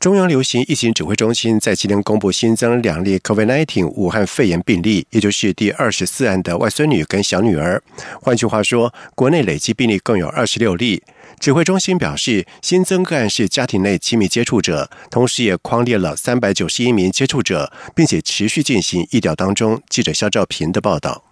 中央流行疫情指挥中心在今天公布新增两例 COVID-19 武汉肺炎病例，也就是第二十四案的外孙女跟小女儿。换句话说，国内累计病例共有二十六例。指挥中心表示，新增个案是家庭内亲密接触者，同时也框列了三百九十一名接触者，并且持续进行疫调当中。记者肖兆平的报道。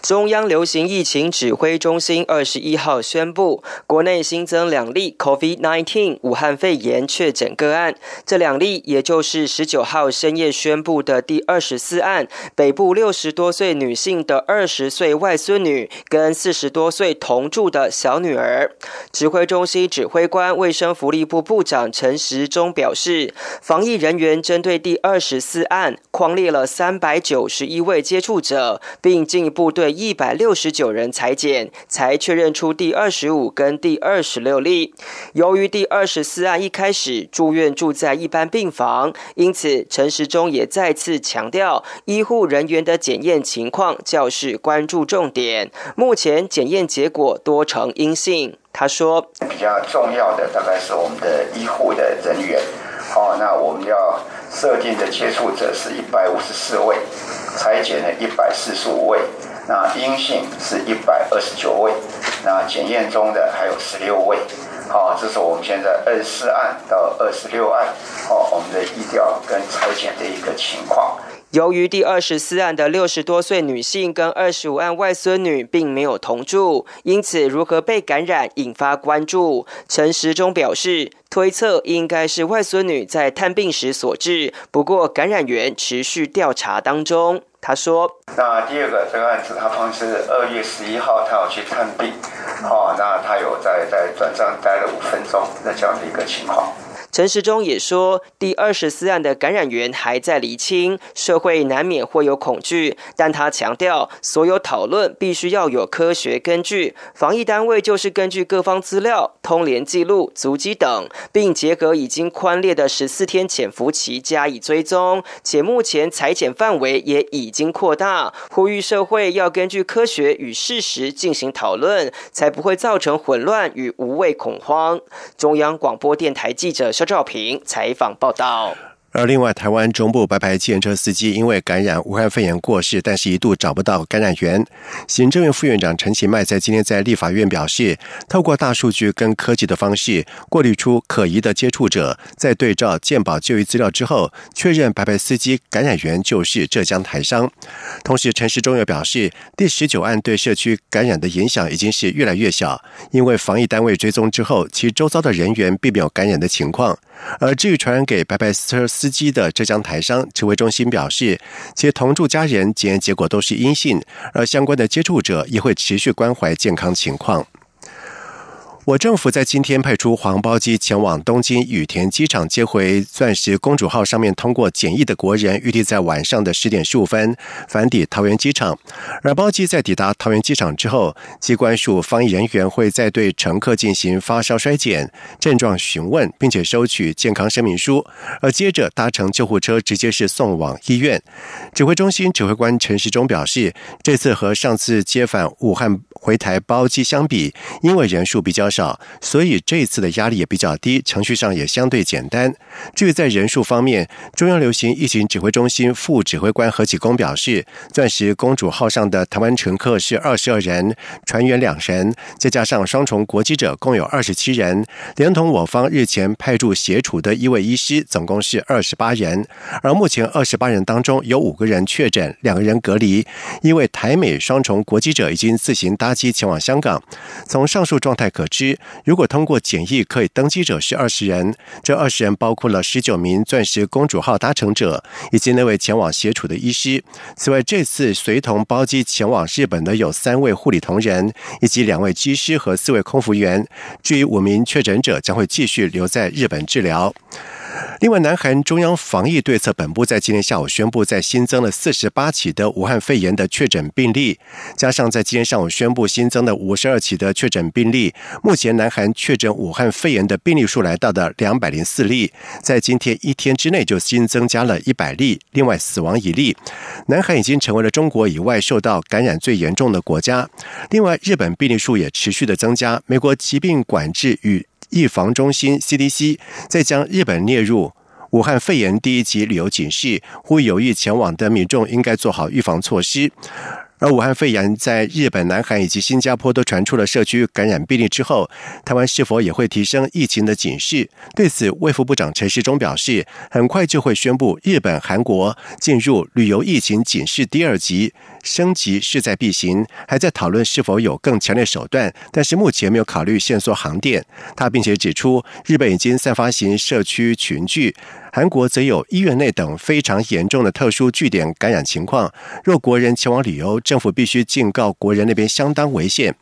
中央流行疫情指挥中心二十一号宣布，国内新增两例 COVID-19 武汉肺炎确诊个案。这两例，也就是十九号深夜宣布的第二十四案，北部六十多岁女性的二十岁外孙女跟四十多岁同住的小女儿。指挥中心指挥官、卫生福利部部长陈时中表示，防疫人员针对第二十四案框列了三百九十一位接触者，并进一步。对一百六十九人裁剪，才确认出第二十五跟第二十六例。由于第二十四案一开始住院住在一般病房，因此陈时中也再次强调，医护人员的检验情况较是关注重点。目前检验结果多呈阴性。他说，比较重要的大概是我们的医护的人员。哦，那我们要设定的接触者是一百五十四位，裁剪了一百四十五位。那阴性是一百二十九位，那检验中的还有十六位，好，这是我们现在二十四案到二十六案，好，我们的疫调跟裁剪的一个情况。由于第二十四案的六十多岁女性跟二十五案外孙女并没有同住，因此如何被感染引发关注。陈时中表示，推测应该是外孙女在探病时所致，不过感染源持续调查当中。他说：“那第二个这个案子，他方是二月十一号，他要去探病，哦，那他有在在转账待了五分钟，那这样的一个情况。”陈时中也说，第二十四案的感染源还在厘清，社会难免会有恐惧，但他强调，所有讨论必须要有科学根据，防疫单位就是根据各方资料、通联记录、足迹等，并结合已经宽列的十四天潜伏期加以追踪，且目前裁剪范围也已经扩大，呼吁社会要根据科学与事实进行讨论，才不会造成混乱与无谓恐慌。中央广播电台记者。肖赵平采访报道。而另外，台湾中部白牌计程车司机因为感染武汉肺炎过世，但是一度找不到感染源。行政院副院长陈其迈在今天在立法院表示，透过大数据跟科技的方式过滤出可疑的接触者，在对照健保就医资料之后，确认白牌司机感染源就是浙江台商。同时，陈时中又表示，第十九案对社区感染的影响已经是越来越小，因为防疫单位追踪之后，其周遭的人员并没有感染的情况。而至于传染给白牌车司司机的浙江台商，指挥中心表示，其同住家人检验结果都是阴性，而相关的接触者也会持续关怀健康情况。我政府在今天派出黄包机前往东京羽田机场接回“钻石公主号”上面通过检疫的国人，预计在晚上的十点十五分返抵桃园机场。而包机在抵达桃园机场之后，机关署防疫人员会再对乘客进行发烧衰检、症状询问，并且收取健康声明书，而接着搭乘救护车直接是送往医院。指挥中心指挥官陈时中表示，这次和上次接返武汉回台包机相比，因为人数比较少。少，所以这一次的压力也比较低，程序上也相对简单。至于在人数方面，中央流行疫情指挥中心副指挥官何启功表示，钻石公主号上的台湾乘客是二十二人，船员两人，再加上双重国籍者共有二十七人，连同我方日前派驻协处的一位医师，总共是二十八人。而目前二十八人当中有五个人确诊，两个人隔离，因为台美双重国籍者已经自行搭机前往香港。从上述状态可知。如果通过检疫可以登机者是二十人，这二十人包括了十九名钻石公主号搭乘者以及那位前往协处的医师。此外，这次随同包机前往日本的有三位护理同仁以及两位机师和四位空服员。至于五名确诊者将会继续留在日本治疗。另外，南韩中央防疫对策本部在今天下午宣布，在新增了四十八起的武汉肺炎的确诊病例，加上在今天上午宣布新增的五十二起的确诊病例，目前南韩确诊武汉肺炎的病例数来到的两百零四例，在今天一天之内就新增加了一百例，另外死亡一例。南韩已经成为了中国以外受到感染最严重的国家。另外，日本病例数也持续的增加，美国疾病管制与预防中心 CDC 再将日本列入武汉肺炎第一级旅游警示，呼吁有意前往的民众应该做好预防措施。而武汉肺炎在日本、南韩以及新加坡都传出了社区感染病例之后，台湾是否也会提升疫情的警示？对此，卫福部长陈时中表示，很快就会宣布日本、韩国进入旅游疫情警示第二级，升级势在必行，还在讨论是否有更强烈手段，但是目前没有考虑限缩航电。他并且指出，日本已经散发型社区群聚。韩国则有医院内等非常严重的特殊据点感染情况，若国人前往旅游，政府必须警告国人那边相当危险。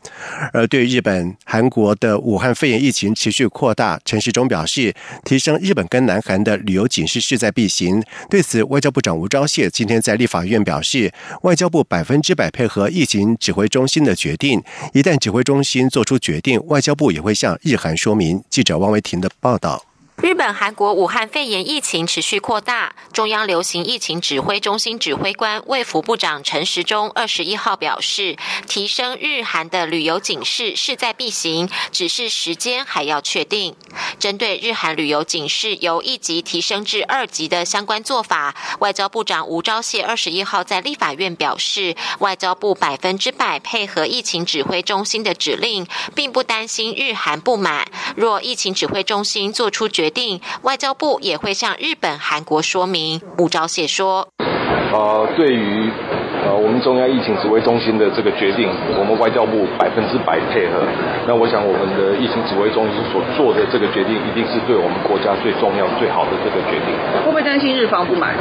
而对日本、韩国的武汉肺炎疫情持续扩大，陈时中表示，提升日本跟南韩的旅游警示势在必行。对此，外交部长吴钊燮今天在立法院表示，外交部百分之百配合疫情指挥中心的决定，一旦指挥中心做出决定，外交部也会向日韩说明。记者汪维婷的报道。日本、韩国武汉肺炎疫情持续扩大，中央流行疫情指挥中心指挥官卫福部长陈时中二十一号表示，提升日韩的旅游警示势在必行，只是时间还要确定。针对日韩旅游警示由一级提升至二级的相关做法，外交部长吴钊燮二十一号在立法院表示，外交部百分之百配合疫情指挥中心的指令，并不担心日韩不满。若疫情指挥中心做出决，定，外交部也会向日本、韩国说明。吴钊燮说：“呃，对于呃我们中央疫情指挥中心的这个决定，我们外交部百分之百配合。那我想，我们的疫情指挥中心所做的这个决定，一定是对我们国家最重要、最好的这个决定。会不会担心日方不满？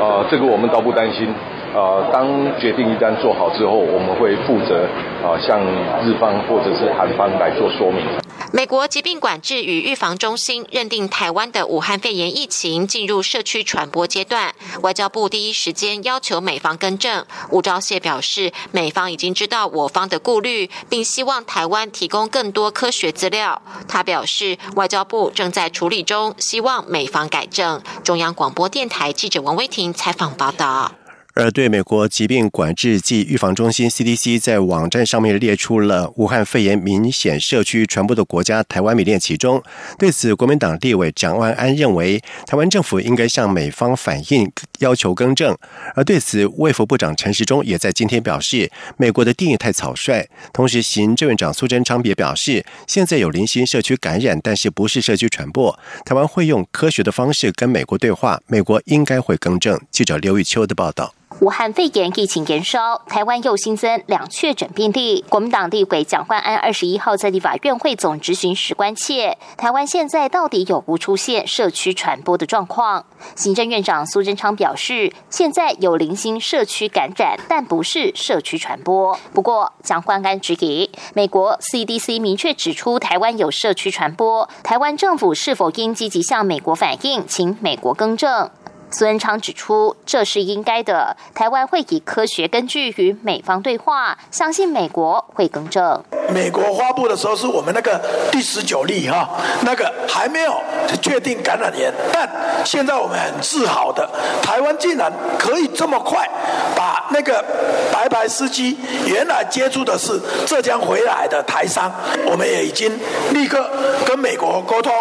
呃，这个我们倒不担心。呃，当决定一旦做好之后，我们会负责啊向日方或者是韩方来做说明。”美国疾病管制与预防中心认定台湾的武汉肺炎疫情进入社区传播阶段，外交部第一时间要求美方更正。吴钊燮表示，美方已经知道我方的顾虑，并希望台湾提供更多科学资料。他表示，外交部正在处理中，希望美方改正。中央广播电台记者王威婷采访报道。而对美国疾病管制及预防中心 （CDC） 在网站上面列出了武汉肺炎明显社区传播的国家，台湾名列其中。对此，国民党立委蒋万安认为，台湾政府应该向美方反映，要求更正。而对此，卫福部长陈时中也在今天表示，美国的定义太草率。同时，行政院长苏贞昌也表示，现在有零星社区感染，但是不是社区传播。台湾会用科学的方式跟美国对话，美国应该会更正。记者刘玉秋的报道。武汉肺炎疫情延烧，台湾又新增两确诊病例。国民党立委蒋焕安二十一号在立法院会总执行时关切，台湾现在到底有无出现社区传播的状况？行政院长苏贞昌表示，现在有零星社区感染，但不是社区传播。不过，蒋焕安指给美国 CDC 明确指出台湾有社区传播，台湾政府是否应积极向美国反映，请美国更正？苏恩昌指出，这是应该的。台湾会以科学根据与美方对话，相信美国会更正。美国发布的时候是我们那个第十九例哈，那个还没有确定感染源，但现在我们很自豪的，台湾竟然可以这么快把那个白牌司机原来接触的是浙江回来的台商，我们也已经立刻跟美国沟通，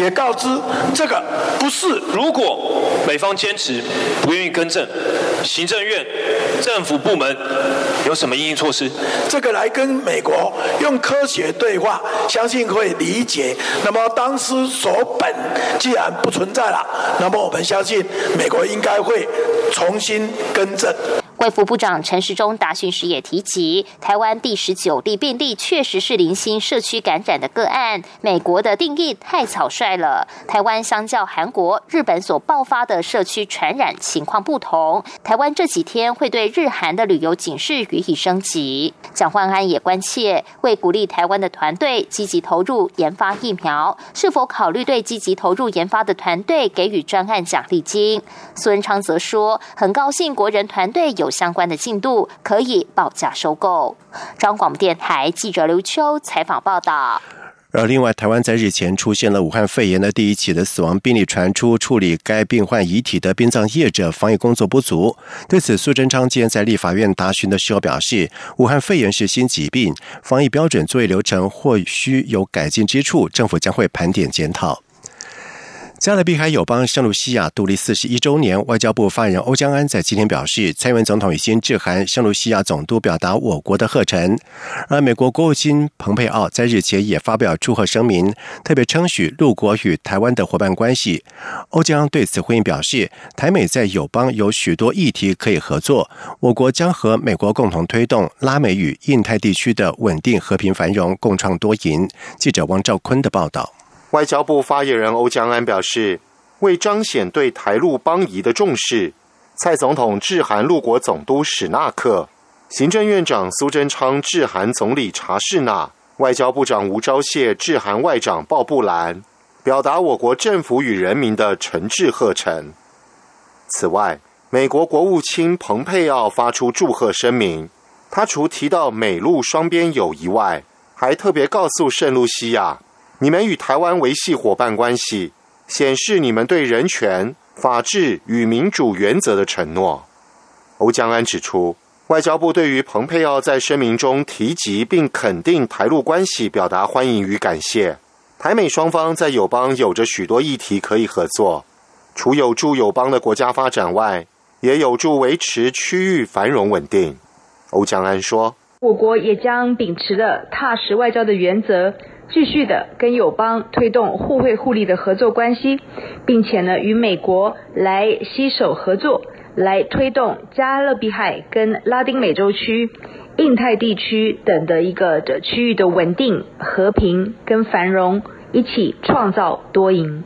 也告知这个不是。如果美方坚持不愿意更正，行政院政府部门有什么应对措施？这个来跟美国用科学对话，相信会理解。那么当时所本既然不存在了，那么我们相信美国应该会重新更正。卫福部长陈时中答询时也提及，台湾第十九例病例确实是零星社区感染的个案。美国的定义太草率了，台湾相较韩国、日本所爆发的社区传染情况不同，台湾这几天会对日韩的旅游警示予以升级。蒋焕安也关切，为鼓励台湾的团队积极投入研发疫苗，是否考虑对积极投入研发的团队给予专案奖励金？苏文昌则说，很高兴国人团队有。相关的进度，可以报价收购。张广播电台记者刘秋采访报道。而另外，台湾在日前出现了武汉肺炎的第一起的死亡病例传出，处理该病患遗体的殡葬业者防疫工作不足。对此，苏贞昌今天在立法院答询的时候表示，武汉肺炎是新疾病，防疫标准作业流程或需有改进之处，政府将会盘点检讨。加勒比海友邦圣卢西亚独立四十一周年，外交部发言人欧江安在今天表示，蔡英文总统已经致函圣卢西亚总督，表达我国的贺忱。而美国国务卿蓬佩奥在日前也发表祝贺声明，特别称许陆国与台湾的伙伴关系。欧江对此回应表示，台美在友邦有许多议题可以合作，我国将和美国共同推动拉美与印太地区的稳定、和平、繁荣，共创多赢。记者王兆坤的报道。外交部发言人欧江安表示，为彰显对台陆邦谊的重视，蔡总统致函陆国总督史纳克，行政院长苏贞昌致函总理查士纳，外交部长吴钊燮致函外长鲍布兰，表达我国政府与人民的诚挚贺忱。此外，美国国务卿蓬佩奥发出祝贺声明，他除提到美陆双边友谊外，还特别告诉圣露西亚。你们与台湾维系伙伴关系，显示你们对人权、法治与民主原则的承诺。欧江安指出，外交部对于蓬佩奥在声明中提及并肯定台陆关系表达欢迎与感谢。台美双方在友邦有着许多议题可以合作，除有助友邦的国家发展外，也有助维持区域繁荣稳定。欧江安说：“我国也将秉持了踏实外交的原则。”继续的跟友邦推动互惠互利的合作关系，并且呢与美国来携手合作，来推动加勒比海跟拉丁美洲区、印太地区等的一个的区域的稳定、和平跟繁荣，一起创造多赢。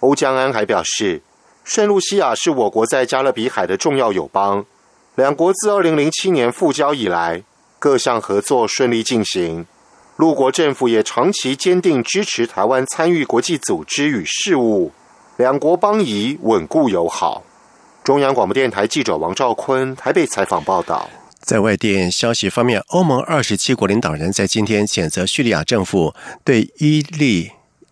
欧江安还表示，圣露西亚是我国在加勒比海的重要友邦，两国自二零零七年复交以来，各项合作顺利进行。陆国政府也长期坚定支持台湾参与国际组织与事务，两国邦谊稳固友好。中央广播电台记者王兆坤台北采访报道。在外电消息方面，欧盟二十七国领导人在今天谴责叙利亚政府对伊利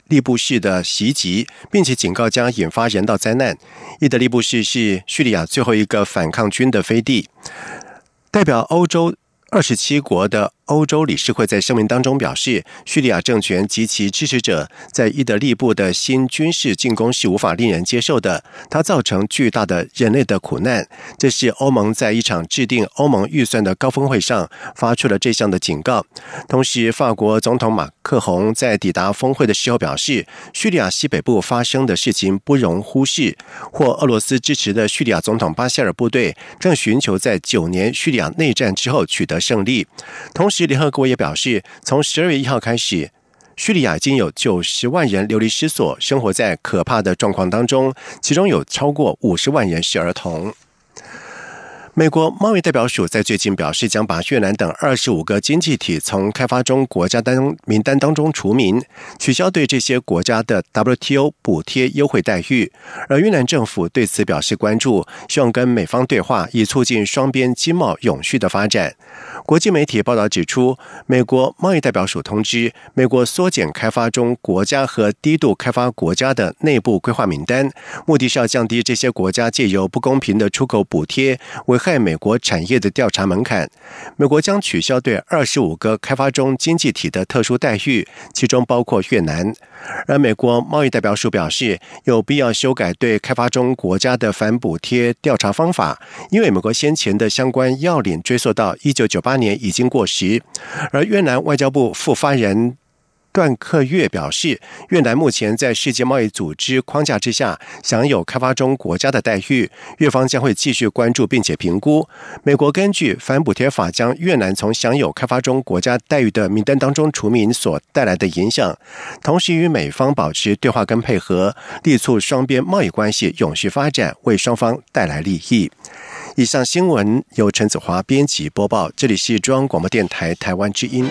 利布市的袭击，并且警告将引发人道灾难。伊德利布市是叙利亚最后一个反抗军的飞地，代表欧洲二十七国的。欧洲理事会在声明当中表示，叙利亚政权及其支持者在伊德利布的新军事进攻是无法令人接受的，它造成巨大的人类的苦难。这是欧盟在一场制定欧盟预算的高峰会上发出了这项的警告。同时，法国总统马克宏在抵达峰会的时候表示，叙利亚西北部发生的事情不容忽视。或俄罗斯支持的叙利亚总统巴希尔部队正寻求在九年叙利亚内战之后取得胜利。同。时，联合国也表示，从十二月一号开始，叙利亚已经有九十万人流离失所，生活在可怕的状况当中，其中有超过五十万人是儿童。美国贸易代表署在最近表示，将把越南等二十五个经济体从开发中国家当名单当中除名，取消对这些国家的 WTO 补贴优惠待遇。而越南政府对此表示关注，希望跟美方对话，以促进双边经贸永续的发展。国际媒体报道指出，美国贸易代表署通知，美国缩减开发中国家和低度开发国家的内部规划名单，目的是要降低这些国家借由不公平的出口补贴为害美国产业的调查门槛。美国将取消对二十五个开发中经济体的特殊待遇，其中包括越南。而美国贸易代表署表示，有必要修改对开发中国家的反补贴调查方法，因为美国先前的相关要领追溯到一九九八年已经过时。而越南外交部副发言人。段克月表示，越南目前在世界贸易组织框架之下享有开发中国家的待遇，越方将会继续关注并且评估。美国根据反补贴法将越南从享有开发中国家待遇的名单当中除名所带来的影响，同时与美方保持对话跟配合，力促双边贸易关系永续发展，为双方带来利益。以上新闻由陈子华编辑播报，这里是中央广播电台台湾之音。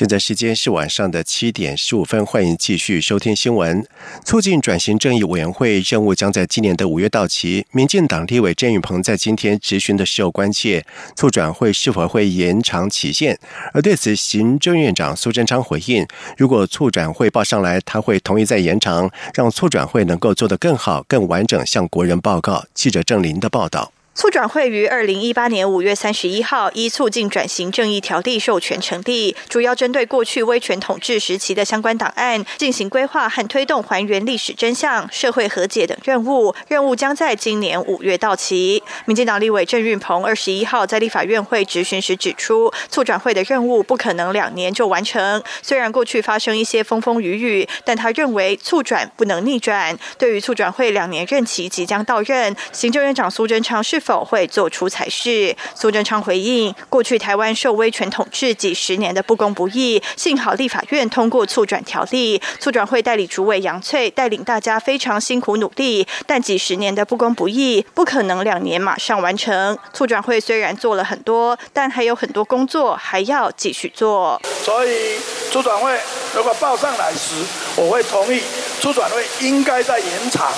现在时间是晚上的七点十五分，欢迎继续收听新闻。促进转型正义委员会任务将在今年的五月到期。民进党立委郑宇鹏在今天质询的时候关切，促转会是否会延长期限。而对此，行政院长苏贞昌回应：如果促转会报上来，他会同意再延长，让促转会能够做得更好、更完整，向国人报告。记者郑林的报道。促转会于二零一八年五月三十一号依促进转型正义条例授权成立，主要针对过去威权统治时期的相关档案进行规划和推动还原历史真相、社会和解等任务。任务将在今年五月到期。民进党立委郑运鹏二十一号在立法院会质询时指出，促转会的任务不可能两年就完成。虽然过去发生一些风风雨雨，但他认为促转不能逆转。对于促转会两年任期即将到任，行政院长苏贞昌是。否否会做出裁示？苏贞昌回应：过去台湾受威权统治几十年的不公不义，幸好立法院通过促转条例，促转会代理主委杨翠带领大家非常辛苦努力，但几十年的不公不义不可能两年马上完成。促转会虽然做了很多，但还有很多工作还要继续做。所以促转会如果报上来时，我会同意促转会应该在延长。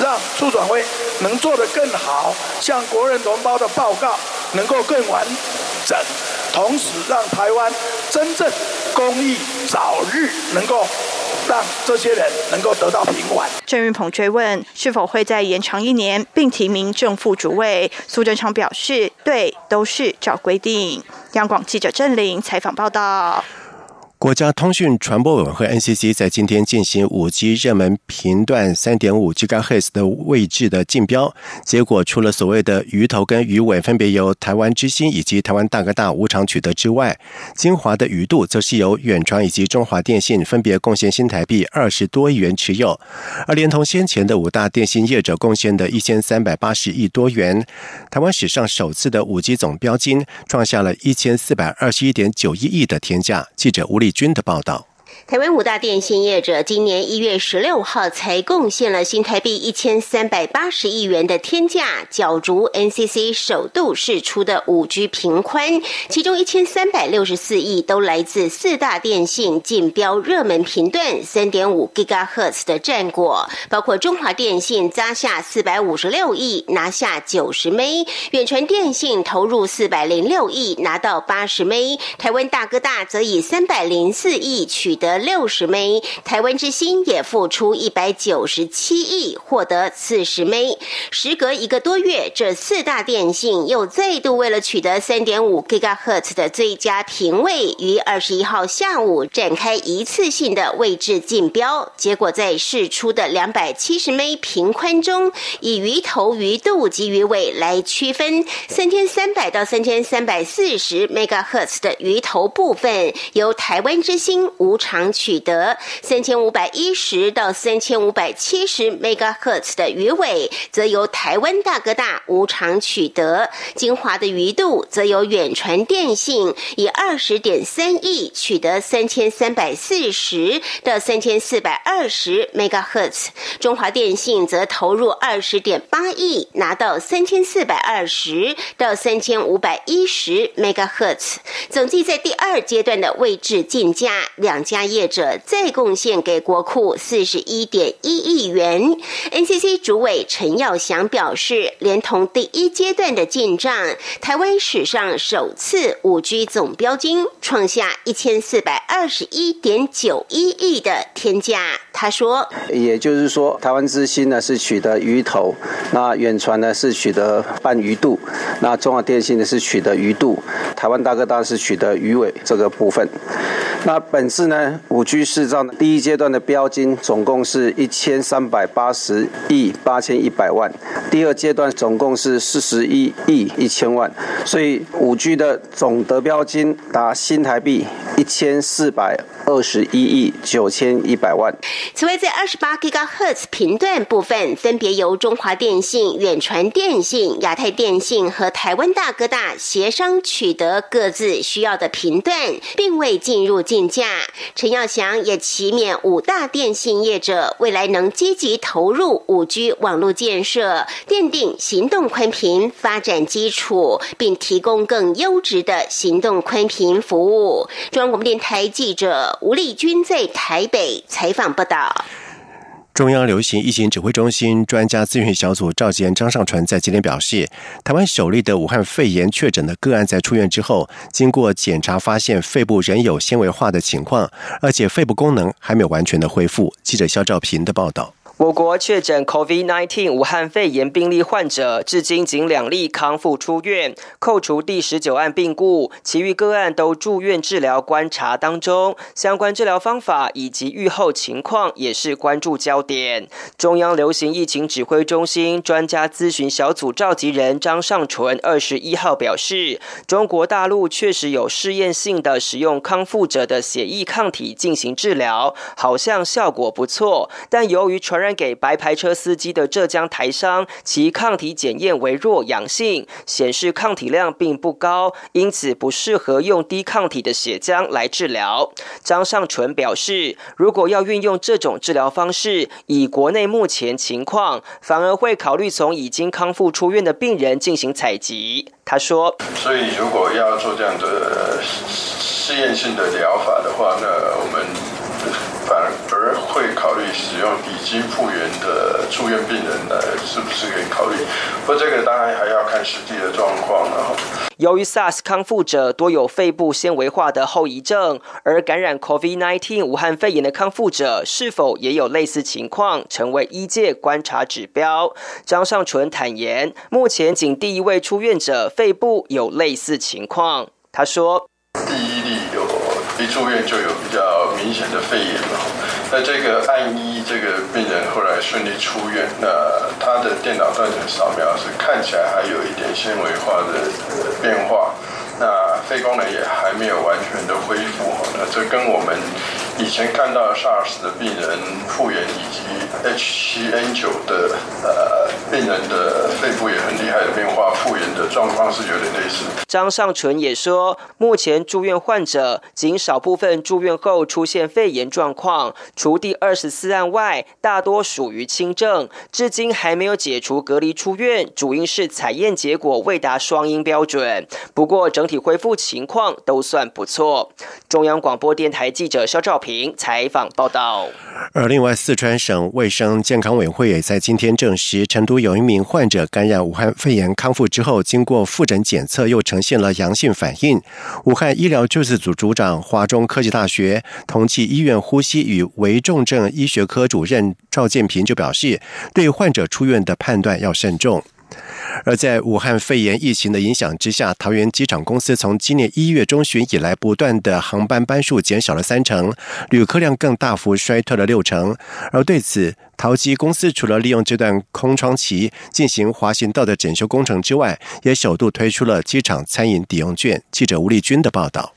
让促转会能做得更好，向国人同胞的报告能够更完整，同时让台湾真正公益早日能够让这些人能够得到平缓。郑运鹏追问是否会再延长一年，并提名正副主委，苏贞昌表示对，都是照规定。央广记者郑玲采访报道。国家通讯传播委员会 NCC 在今天进行五 G 热门频段三点五 GHz 的位置的竞标，结果除了所谓的鱼头跟鱼尾分别由台湾之星以及台湾大哥大无偿取得之外，精华的鱼度则是由远传以及中华电信分别贡献新台币二十多亿元持有，而连同先前的五大电信业者贡献的一千三百八十亿多元，台湾史上首次的五 G 总标金创下了一千四百二十一点九一亿的天价。记者吴丽。军的报道。台湾五大电信业者今年一月十六号才贡献了新台币一千三百八十亿元的天价，角逐 NCC 首度试出的五 G 频宽，其中一千三百六十四亿都来自四大电信竞标热门频段三点五 GHz 的战果，包括中华电信砸下四百五十六亿拿下九十枚，远传电信投入四百零六亿拿到八十枚，台湾大哥大则以三百零四亿取得。六十枚，台湾之星也付出一百九十七亿，获得四十枚。时隔一个多月，这四大电信又再度为了取得三点五 GHz 的最佳频位，于二十一号下午展开一次性的位置竞标。结果在试出的两百七十枚频宽中，以鱼头、鱼肚及鱼尾来区分。三千三百到三千三百四十 MHz 的鱼头部分，由台湾之星无偿。取得三千五百一十到三千五百七十 megahertz 的鱼尾，则由台湾大哥大无偿取得；精华的鱼度则由远传电信以二十点三亿取得三千三百四十到三千四百二十 megahertz，中华电信则投入二十点八亿拿到三千四百二十到三千五百一十 megahertz。总计在第二阶段的位置竞价，两家业业者再贡献给国库四十一点一亿元。NCC 主委陈耀祥表示，连同第一阶段的进账，台湾史上首次五 G 总标金创下一千四百二十一点九一亿的天价。他说，也就是说，台湾之星呢是取得鱼头，那远传呢是取得半鱼肚，那中华电信呢是取得鱼肚，台湾大哥大是取得鱼尾这个部分。那本次呢，五 G 市造第一阶段的标金总共是一千三百八十亿八千一百万，第二阶段总共是四十一亿一千万，所以五 G 的总得标金达新台币一千四百二十一亿九千一百万。此外，在二十八 GHz 频段部分，分别由中华电信、远传电信、亚太电信和台湾大哥大协商取得各自需要的频段，并未进入。竞价，陈耀祥也祈勉五大电信业者未来能积极投入五 G 网络建设，奠定行动宽频发展基础，并提供更优质的行动宽频服务。中央广播电台记者吴丽君在台北采访报道。中央流行疫情指挥中心专家咨询小组召集人张尚淳在今天表示，台湾首例的武汉肺炎确诊的个案在出院之后，经过检查发现肺部仍有纤维化的情况，而且肺部功能还没有完全的恢复。记者肖兆平的报道。我国确诊 COVID-19 武汉肺炎病例患者，至今仅两例康复出院。扣除第十九案病故，其余个案都住院治疗观察当中。相关治疗方法以及预后情况也是关注焦点。中央流行疫情指挥中心专家咨询小组召集人张尚淳二十一号表示，中国大陆确实有试验性的使用康复者的血液抗体进行治疗，好像效果不错，但由于传染。给白牌车司机的浙江台商，其抗体检验为弱阳性，显示抗体量并不高，因此不适合用低抗体的血浆来治疗。张尚纯表示，如果要运用这种治疗方式，以国内目前情况，反而会考虑从已经康复出院的病人进行采集。他说：“所以如果要做这样的试验性的疗法的话，那我们。”使用已经复原的住院病人来，是不是可以考虑？不过这个当然还要看实际的状况了。由于 SARS 康复者多有肺部纤维化的后遗症，而感染 COVID-19 武汉肺炎的康复者是否也有类似情况，成为医界观察指标。张尚淳坦言，目前仅第一位出院者肺部有类似情况。他说：“第一例有一住院就有比较明显的肺炎了。”那这个案一这个病人后来顺利出院，那他的电脑断层扫描是看起来还有一点纤维化的变化，那肺功能也还没有完全的恢复，那这跟我们。以前看到 SARS 的病人复原，以及 H7N9 的呃病人的肺部也很厉害的变化，复原的状况是有点类似。张尚淳也说，目前住院患者仅少部分住院后出现肺炎状况，除第二十四案外，大多属于轻症，至今还没有解除隔离出院，主因是采验结果未达双阴标准。不过整体恢复情况都算不错。中央广播电台记者肖照平。采访报道。而另外，四川省卫生健康委会也在今天证实，成都有一名患者感染武汉肺炎康复之后，经过复诊检测又呈现了阳性反应。武汉医疗救治组组长、华中科技大学同济医院呼吸与危重症医学科主任赵建平就表示，对患者出院的判断要慎重。而在武汉肺炎疫情的影响之下，桃园机场公司从今年一月中旬以来，不断的航班班数减少了三成，旅客量更大幅衰退了六成。而对此，桃机公司除了利用这段空窗期进行滑行道的整修工程之外，也首度推出了机场餐饮抵用券。记者吴丽君的报道。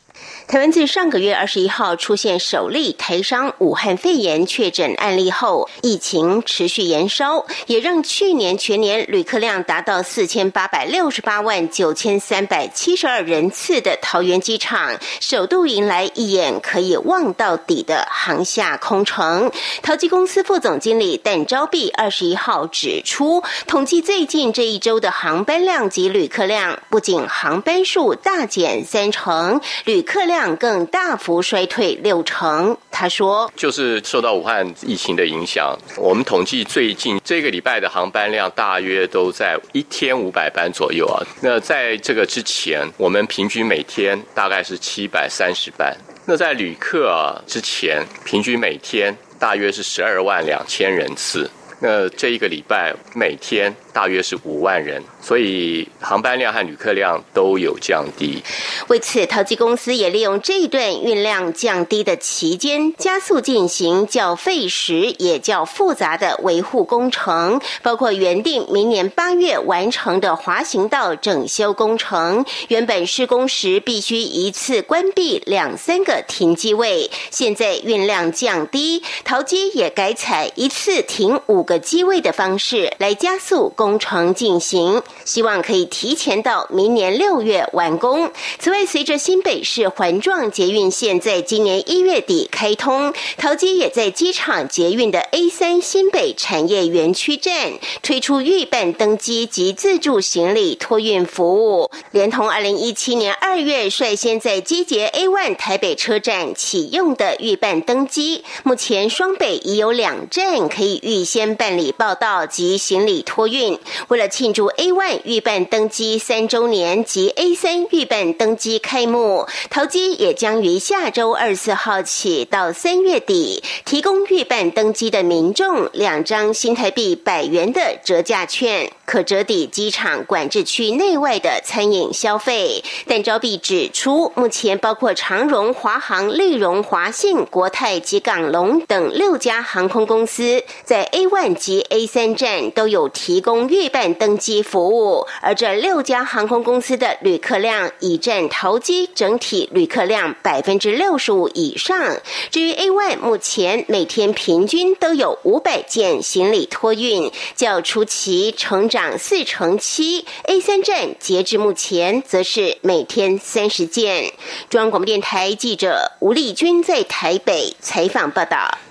台湾自上个月二十一号出现首例台商武汉肺炎确诊案例后，疫情持续延烧，也让去年全年旅客量达到四千八百六十八万九千三百七十二人次的桃园机场，首度迎来一眼可以望到底的航厦空城。桃机公司副总经理邓昭碧二十一号指出，统计最近这一周的航班量及旅客量，不仅航班数大减三成，旅客量。更大幅衰退六成。他说：“就是受到武汉疫情的影响，我们统计最近这个礼拜的航班量大约都在一天五百班左右啊。那在这个之前，我们平均每天大概是七百三十班。那在旅客啊之前，平均每天大约是十二万两千人次。那这一个礼拜每天大约是五万人。”所以航班量和旅客量都有降低。为此，淘机公司也利用这一段运量降低的期间，加速进行较费时也较复杂的维护工程，包括原定明年八月完成的滑行道整修工程。原本施工时必须一次关闭两三个停机位，现在运量降低，淘机也改采一次停五机位的方式来加速工程进行。希望可以提前到明年六月完工。此外，随着新北市环状捷运线在今年一月底开通，桃机也在机场捷运的 A 三新北产业园区站推出预办登机及自助行李托运服务，连同二零一七年二月率先在机捷 A one 台北车站启用的预办登机，目前双北已有两站可以预先办理报到及行李托运。为了庆祝 A one。预办登机三周年及 A 三预办登机开幕，淘机也将于下周二四号起到三月底，提供预办登机的民众两张新台币百元的折价券，可折抵机场管制区内外的餐饮消费。但招币指出，目前包括长荣、华航、绿荣、华信、国泰及港龙等六家航空公司，在 A one 及 A 三站都有提供预办登机服务。而这六家航空公司的旅客量已占桃机整体旅客量百分之六十五以上。至于 A one，目前每天平均都有五百件行李托运，较初期成长四成七。A 三站截至目前则是每天三十件。中央广播电台记者吴丽君在台北采访报道。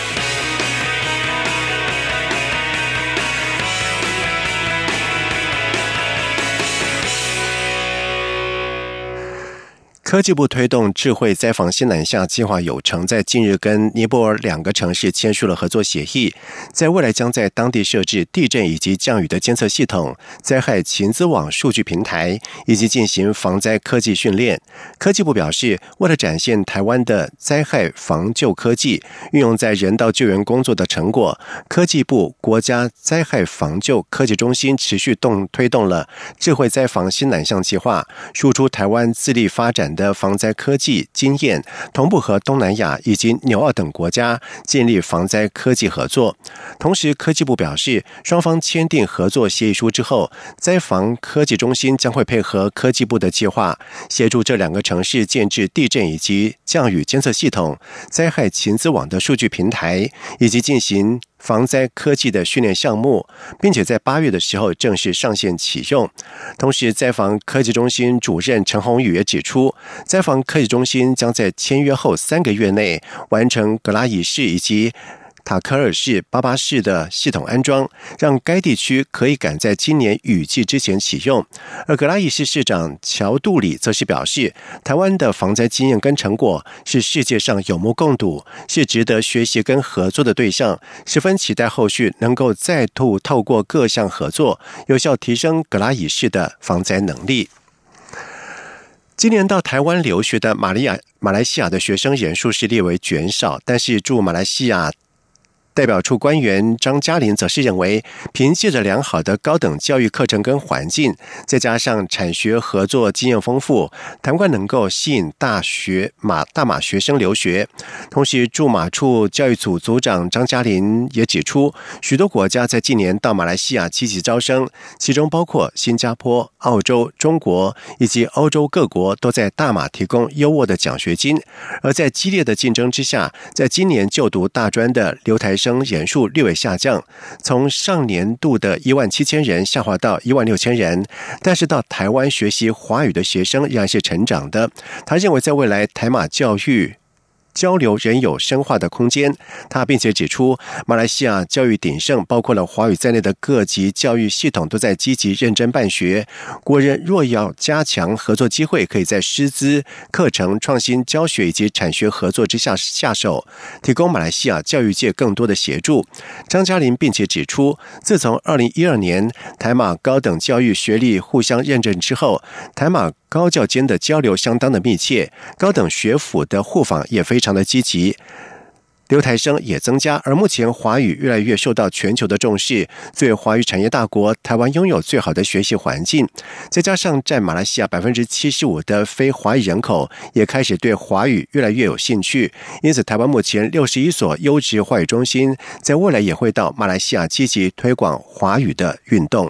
科技部推动智慧灾防新南向计划有成，在近日跟尼泊尔两个城市签署了合作协议，在未来将在当地设置地震以及降雨的监测系统、灾害情资网数据平台，以及进行防灾科技训练。科技部表示，为了展现台湾的灾害防救科技运用在人道救援工作的成果，科技部国家灾害防救科技中心持续动推动了智慧灾防新南向计划，输出台湾自力发展的。的防灾科技经验，同步和东南亚以及纽澳等国家建立防灾科技合作。同时，科技部表示，双方签订合作协议书之后，灾防科技中心将会配合科技部的计划，协助这两个城市建置地震以及降雨监测系统、灾害情资网的数据平台，以及进行。防灾科技的训练项目，并且在八月的时候正式上线启用。同时，灾防科技中心主任陈宏宇也指出，灾防科技中心将在签约后三个月内完成格拉仪式以及。塔科尔市、巴巴市的系统安装，让该地区可以赶在今年雨季之前启用。而格拉伊市市长乔杜里则是表示，台湾的防灾经验跟成果是世界上有目共睹，是值得学习跟合作的对象，十分期待后续能够再度透过各项合作，有效提升格拉伊市的防灾能力。今年到台湾留学的马利亚、马来西亚的学生人数是列为减少，但是驻马来西亚。代表处官员张嘉玲则是认为，凭借着良好的高等教育课程跟环境，再加上产学合作经验丰富，台湾能够吸引大学马大马学生留学。同时，驻马处教育组组长张嘉玲也指出，许多国家在近年到马来西亚积极招生，其中包括新加坡、澳洲、中国以及欧洲各国都在大马提供优渥的奖学金。而在激烈的竞争之下，在今年就读大专的留台。生人数略微下降，从上年度的一万七千人下滑到一万六千人，但是到台湾学习华语的学生仍然是成长的。他认为，在未来台马教育交流仍有深化的空间。他并且指出，马来西亚教育鼎盛，包括了华语在内的各级教育系统都在积极认真办学。国人若要加强合作机会，可以在师资、课程创新、教学以及产学合作之下下手，提供马来西亚教育界更多的协助。张嘉玲并且指出，自从二零一二年台马高等教育学历互相认证之后，台马高教间的交流相当的密切，高等学府的互访也非常的积极。留台生也增加，而目前华语越来越受到全球的重视。作为华语产业大国，台湾拥有最好的学习环境，再加上占马来西亚百分之七十五的非华语人口也开始对华语越来越有兴趣，因此台湾目前六十一所优质华语中心，在未来也会到马来西亚积极推广华语的运动。